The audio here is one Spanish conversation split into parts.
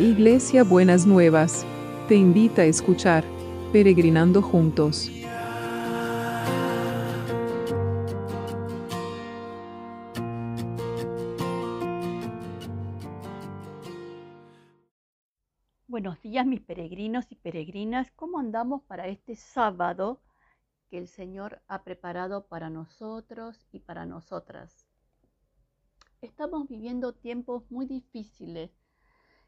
Iglesia Buenas Nuevas, te invita a escuchar Peregrinando Juntos. Buenos días mis peregrinos y peregrinas, ¿cómo andamos para este sábado que el Señor ha preparado para nosotros y para nosotras? Estamos viviendo tiempos muy difíciles,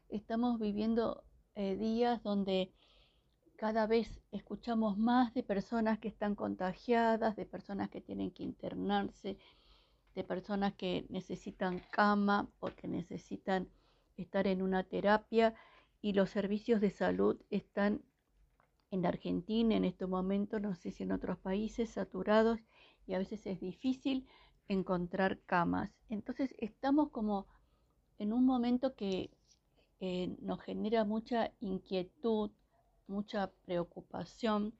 estamos viviendo eh, días donde cada vez escuchamos más de personas que están contagiadas, de personas que tienen que internarse, de personas que necesitan cama porque necesitan estar en una terapia y los servicios de salud están en Argentina en este momento, no sé si en otros países, saturados y a veces es difícil encontrar camas. Entonces estamos como en un momento que eh, nos genera mucha inquietud, mucha preocupación,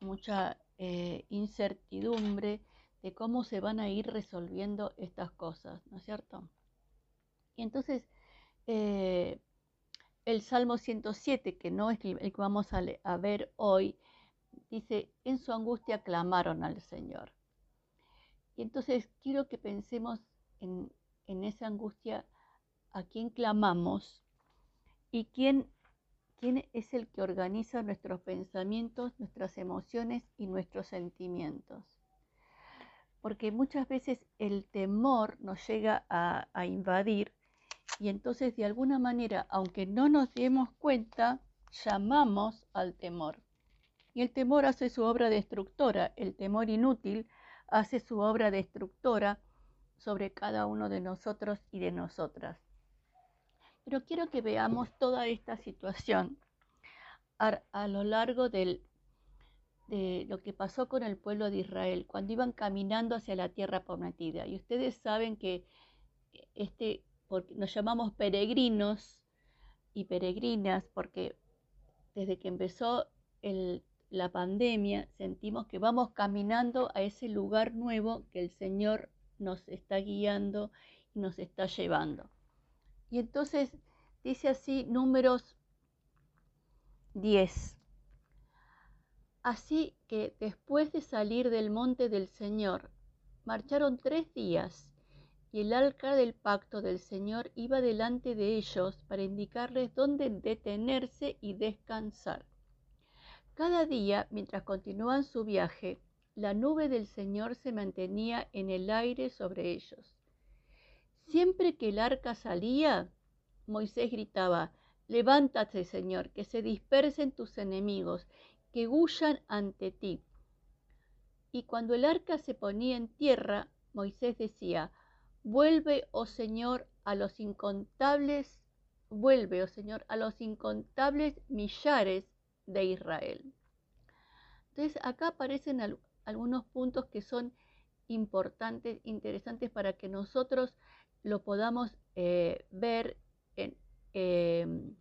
mucha eh, incertidumbre de cómo se van a ir resolviendo estas cosas, ¿no es cierto? Y entonces, eh, el Salmo 107, que no es el que vamos a, ver hoy, dice, en su angustia clamaron al Señor. Y entonces quiero que pensemos en, en esa angustia, a quién clamamos y quién, quién es el que organiza nuestros pensamientos, nuestras emociones y nuestros sentimientos. Porque muchas veces el temor nos llega a, a invadir y entonces de alguna manera, aunque no nos demos cuenta, llamamos al temor. Y el temor hace su obra destructora, el temor inútil hace su obra destructora sobre cada uno de nosotros y de nosotras. Pero quiero que veamos toda esta situación a, lo largo del, de lo que pasó con el pueblo de Israel cuando iban caminando hacia la tierra prometida. Y ustedes saben que este porque nos llamamos peregrinos y peregrinas porque desde que empezó la pandemia sentimos que vamos caminando a ese lugar nuevo que el Señor nos está guiando y nos está llevando. Y entonces dice así números 10. Así que después de salir del monte del Señor, marcharon tres días y el arca del pacto del Señor iba delante de ellos para indicarles dónde detenerse y descansar. Cada día, mientras continuaban su viaje, la nube del Señor se mantenía en el aire sobre ellos. Siempre que el arca salía, Moisés gritaba, Levántate, Señor, que se dispersen tus enemigos, que huyan ante ti. Y cuando el arca se ponía en tierra, Moisés decía, Vuelve, oh Señor, a los incontables, vuelve, oh Señor, a los incontables millares de Israel. Entonces, acá aparecen algunos puntos que son importantes, interesantes para que nosotros lo podamos eh, ver en, em,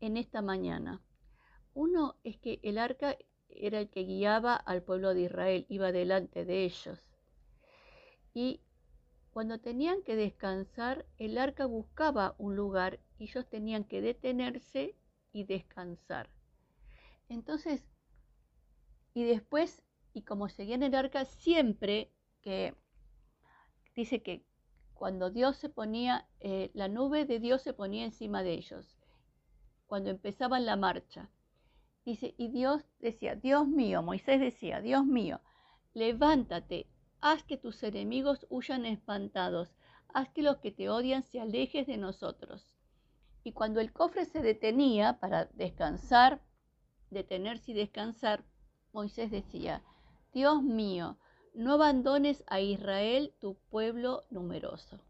en esta mañana. Uno es que el arca era el que guiaba al pueblo de Israel, iba delante de ellos. Y cuando tenían que descansar, el arca buscaba un lugar y ellos tenían que detenerse y descansar. Entonces, y después, y como seguían el arca, siempre que dice que cuando Dios se ponía, eh, la nube de Dios se ponía encima de ellos, cuando empezaban la marcha. Dice, y Dios decía, Dios mío, Moisés decía, Dios mío, levántate, Haz que tus enemigos huyan espantados. Haz que los que te odian se alejen de nosotros. Y cuando el cofre se detenía para descansar, detenerse y descansar, Moisés decía, Dios mío, no abandones a Israel, tu pueblo numeroso.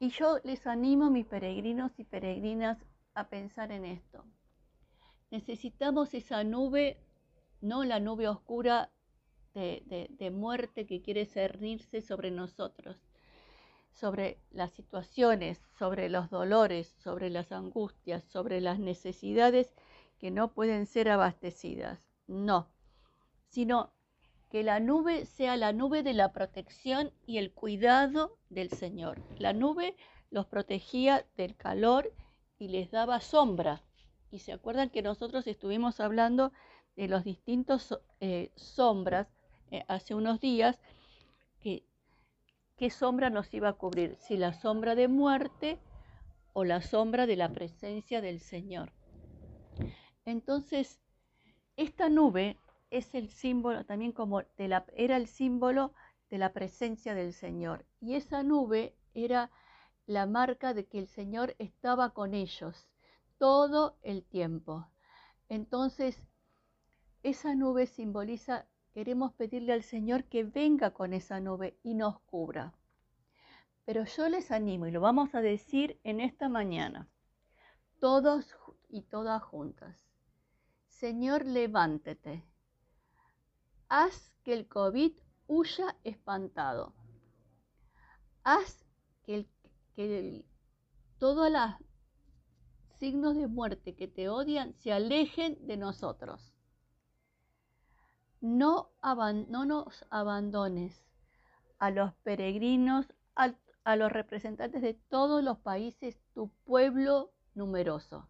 Y yo les animo, mis peregrinos y peregrinas, a pensar en esto. Necesitamos esa nube, no la nube oscura de, muerte que quiere cernirse sobre nosotros, sobre las situaciones, sobre los dolores, sobre las angustias, sobre las necesidades que no pueden ser abastecidas. No, sino que la nube sea la nube de la protección y el cuidado del Señor. La nube los protegía del calor y les daba sombra. Y se acuerdan que nosotros estuvimos hablando de los distintos eh, sombras eh, hace unos días, qué sombra nos iba a cubrir, si la sombra de muerte o la sombra de la presencia del Señor. Entonces, esta nube es el símbolo también como era el símbolo de la presencia del Señor. Y esa nube era la marca de que el Señor estaba con ellos todo el tiempo. Entonces, esa nube simboliza, queremos pedirle al Señor que venga con esa nube y nos cubra. Pero yo les animo, y lo vamos a decir en esta mañana, todos y todas juntas. Señor, levántate. Haz que el COVID huya espantado. Haz que, el, todos los signos de muerte que te odian se alejen de nosotros. No, no nos abandones a los peregrinos, a los representantes de todos los países, tu pueblo numeroso.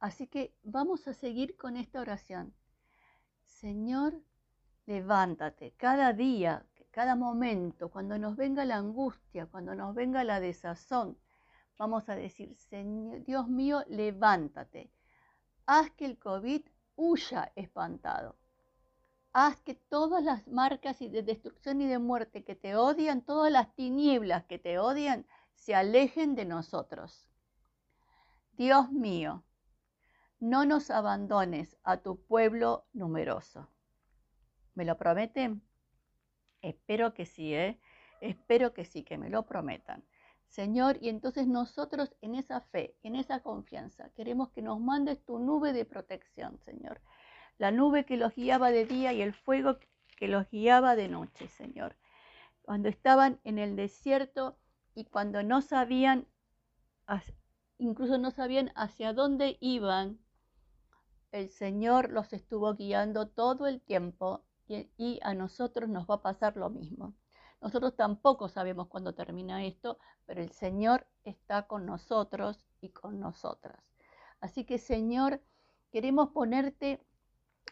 Así que vamos a seguir con esta oración. Señor, levántate cada día, cada momento, cuando nos venga la angustia, cuando nos venga la desazón, vamos a decir, Señor, Dios mío, levántate. Haz que el COVID huya espantado. Haz que todas las marcas de destrucción y de muerte que te odian, todas las tinieblas que te odian, se alejen de nosotros. Dios mío, no nos abandones a tu pueblo numeroso. ¿Me lo prometen? Espero que sí, ¿eh? Espero que sí, que me lo prometan. Señor, y entonces nosotros en esa fe, en esa confianza, queremos que nos mandes tu nube de protección, Señor. La nube que los guiaba de día y el fuego que los guiaba de noche, Señor. Cuando estaban en el desierto y cuando no sabían, incluso no sabían hacia dónde iban, el Señor los estuvo guiando todo el tiempo y, a nosotros nos va a pasar lo mismo. Nosotros tampoco sabemos cuándo termina esto, pero el Señor está con nosotros y con nosotras. Así que Señor, queremos ponerte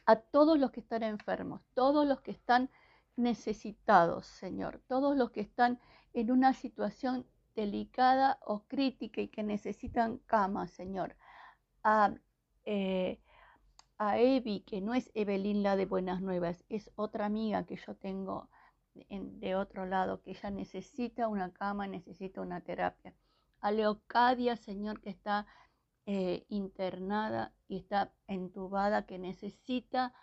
a todos los que están enfermos, todos los que están necesitados, Señor, todos los que están en una situación delicada o crítica y que necesitan cama, Señor. A, eh, a Evi, que no es Evelyn la de Buenas Nuevas, es otra amiga que yo tengo de otro lado, que ella necesita una cama, necesita una terapia. A Leocadia, Señor, que está eh, internada y está entubada, que necesita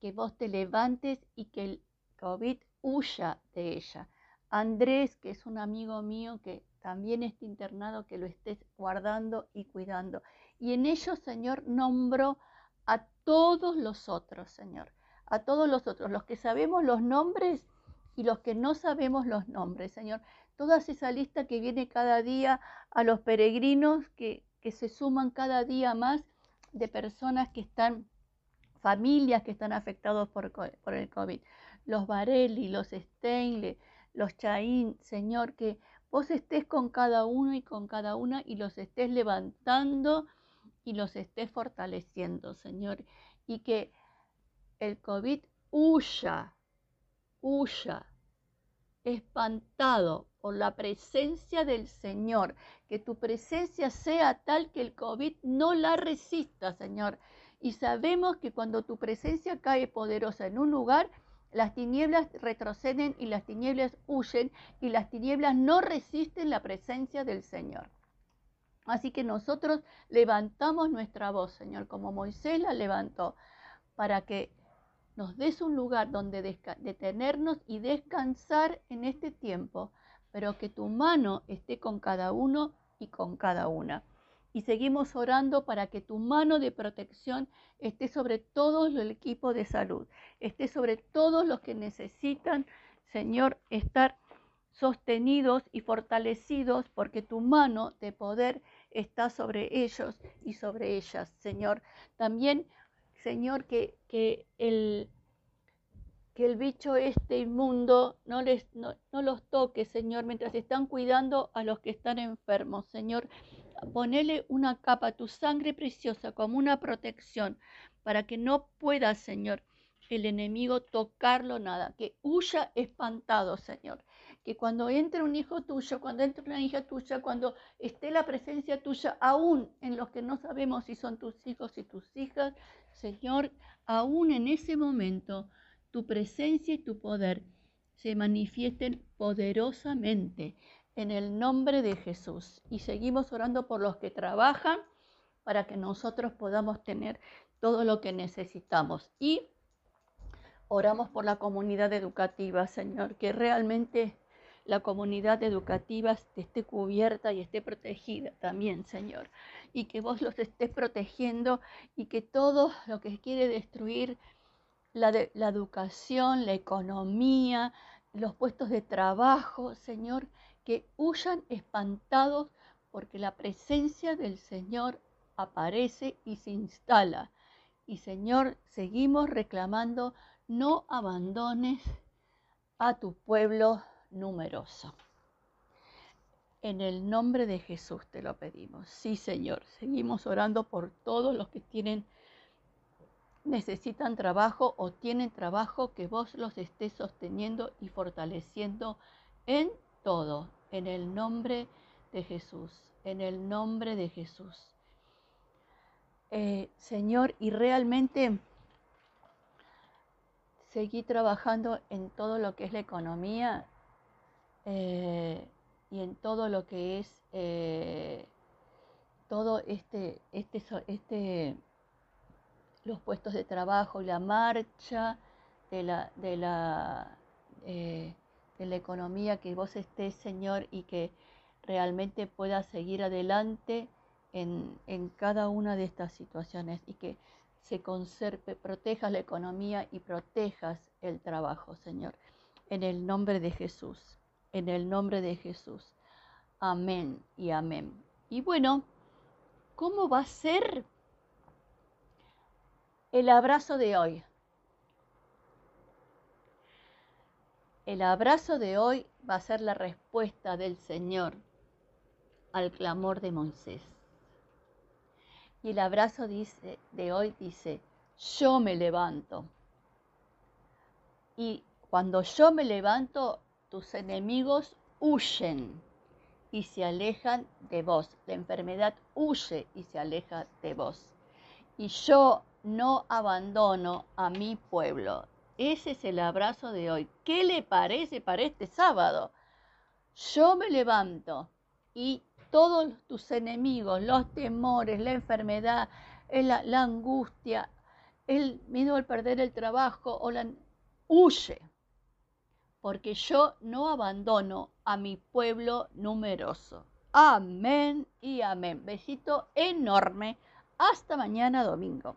que vos te levantes y que el COVID huya de ella. Andrés, que es un amigo mío que también está internado, que lo estés guardando y cuidando. Y en ellos, Señor, nombro a todos los otros, Señor, a todos los otros, los que sabemos los nombres y los que no sabemos los nombres, Señor. Toda esa lista que viene cada día a los peregrinos que, que se suman cada día más de personas que están, familias que están afectados por, por el COVID. Los Varelli, los Steinle, los Chaín, Señor, que vos estés con cada uno y con cada una y los estés levantando y los estés fortaleciendo, Señor, y que el COVID huya, huya, espantado por la presencia del Señor, que tu presencia sea tal que el COVID no la resista, Señor. Y sabemos que cuando tu presencia cae poderosa en un lugar, las tinieblas retroceden y las tinieblas huyen y las tinieblas no resisten la presencia del Señor. Así que nosotros levantamos nuestra voz, Señor, como Moisés la levantó, para que nos des un lugar donde detenernos y descansar en este tiempo, pero que tu mano esté con cada uno y con cada una. Y seguimos orando para que tu mano de protección esté sobre todo el equipo de salud, esté sobre todos los que necesitan, Señor, estar sostenidos y fortalecidos porque tu mano de poder está sobre ellos y sobre ellas, Señor. También, Señor, que, que el, que el bicho este inmundo no, les, no, los toque, Señor, mientras están cuidando a los que están enfermos, Señor. Ponele una capa, tu sangre preciosa, como una protección, para que no pueda, Señor, el enemigo tocarlo nada, que huya espantado, Señor. Que cuando entre un hijo tuyo, cuando entre una hija tuya, cuando esté la presencia tuya, aún en los que no sabemos si son tus hijos y tus hijas, Señor, aún en ese momento, tu presencia y tu poder se manifiesten poderosamente en el nombre de Jesús. Y seguimos orando por los que trabajan para que nosotros podamos tener todo lo que necesitamos. Y oramos por la comunidad educativa, Señor, que realmente la comunidad educativa esté cubierta y esté protegida también, Señor. Y que vos los estés protegiendo y que todo lo que quiere destruir la, la educación, la economía, los puestos de trabajo, Señor, que huyan espantados porque la presencia del Señor aparece y se instala. Y Señor, seguimos reclamando, no abandones a tu pueblo numeroso. En el nombre de Jesús te lo pedimos. Sí, Señor, seguimos orando por todos los que tienen necesitan trabajo o tienen trabajo, que vos los estés sosteniendo y fortaleciendo en todo, en el nombre de Jesús, en el nombre de Jesús. Eh, Señor, y realmente seguí trabajando en todo lo que es la economía eh, y en todo lo que es eh, todo este, este, este los puestos de trabajo la marcha de la, de la, eh, de la economía, que vos estés, Señor, y que realmente puedas seguir adelante en, en, cada una de estas situaciones y que se conserve, protejas la economía y protejas el trabajo, Señor. En el nombre de Jesús, en el nombre de Jesús. Amén y amén. Y bueno, ¿cómo va a ser? El abrazo de hoy. El abrazo de hoy va a ser la respuesta del Señor al clamor de Moisés. Y el abrazo dice, de hoy dice, yo me levanto. Y cuando yo me levanto, tus enemigos huyen y se alejan de vos. La enfermedad huye y se aleja de vos. Y yo no abandono a mi pueblo. Ese es el abrazo de hoy. ¿Qué le parece para este sábado? Yo me levanto y todos tus enemigos, los temores, la enfermedad, la, la angustia, el miedo al perder el trabajo o la huye, porque yo no abandono a mi pueblo numeroso. Amén y amén. Besito enorme. Hasta mañana domingo.